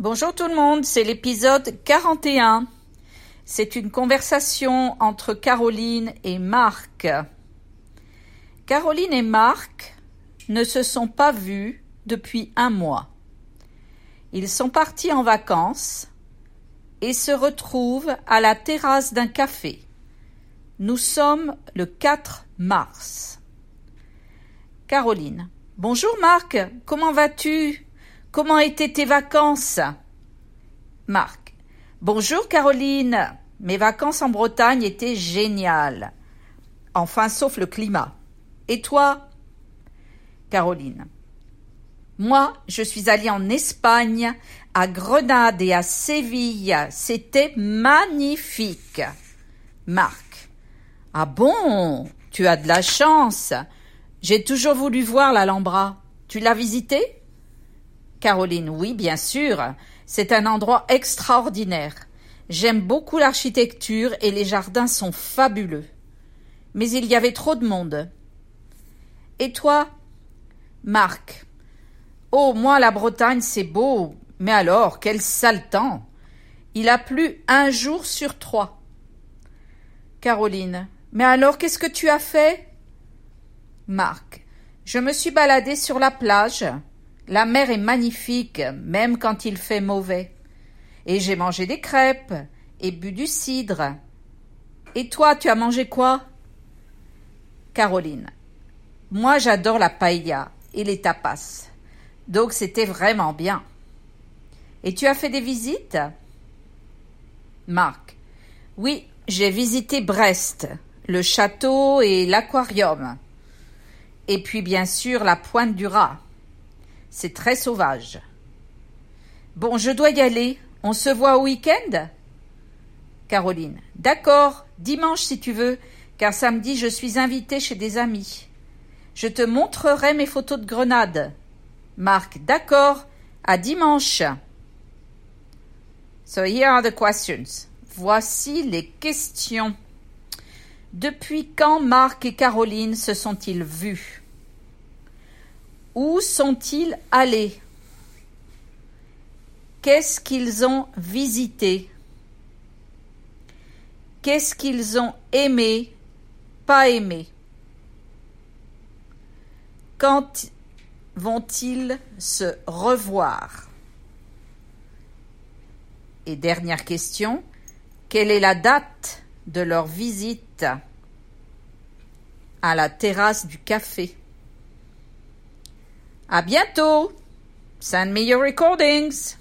Bonjour tout le monde, c'est l'épisode 41. C'est une conversation entre Caroline et Marc. Caroline et Marc ne se sont pas vus depuis un mois. Ils sont partis en vacances et se retrouvent à la terrasse d'un café. Nous sommes le 4 mars. Caroline. Bonjour Marc, comment vas-tu? Comment étaient tes vacances? Marc. Bonjour Caroline. Mes vacances en Bretagne étaient géniales. Enfin, sauf le climat. Et toi? Caroline. Moi, je suis allée en Espagne, à Grenade et à Séville. C'était magnifique. Marc. Ah bon? Tu as de la chance. J'ai toujours voulu voir l'Alhambra. Tu l'as visité Caroline, oui, bien sûr. C'est un endroit extraordinaire. J'aime beaucoup l'architecture et les jardins sont fabuleux. Mais il y avait trop de monde. Et toi Marc? Oh, moi, la Bretagne, c'est beau. Mais alors, quel sale temps. Il a plu un jour sur trois. Caroline. Mais alors, qu'est-ce que tu as fait? Marc. Je me suis baladée sur la plage. La mer est magnifique, même quand il fait mauvais. Et j'ai mangé des crêpes et bu du cidre. Et toi, tu as mangé quoi? Caroline. Moi, j'adore la paella et les tapas. Donc c'était vraiment bien. Et tu as fait des visites? Marc. Oui, j'ai visité Brest, le château et l'aquarium. Et puis bien sûr la pointe du rat. C'est très sauvage. Bon, je dois y aller. On se voit au week-end? Caroline. D'accord, dimanche si tu veux, car samedi je suis invitée chez des amis. Je te montrerai mes photos de Grenade. Marc. D'accord, à dimanche. So here are the questions. Voici les questions. Depuis quand Marc et Caroline se sont-ils vus? Où sont-ils allés? Qu'est-ce qu'ils ont visité? Qu'est-ce qu'ils ont aimé, pas aimé? Quand vont-ils se revoir? Et dernière question, quelle est la date de leur visite? À la terrasse du café à bientôt. Send me your recordings.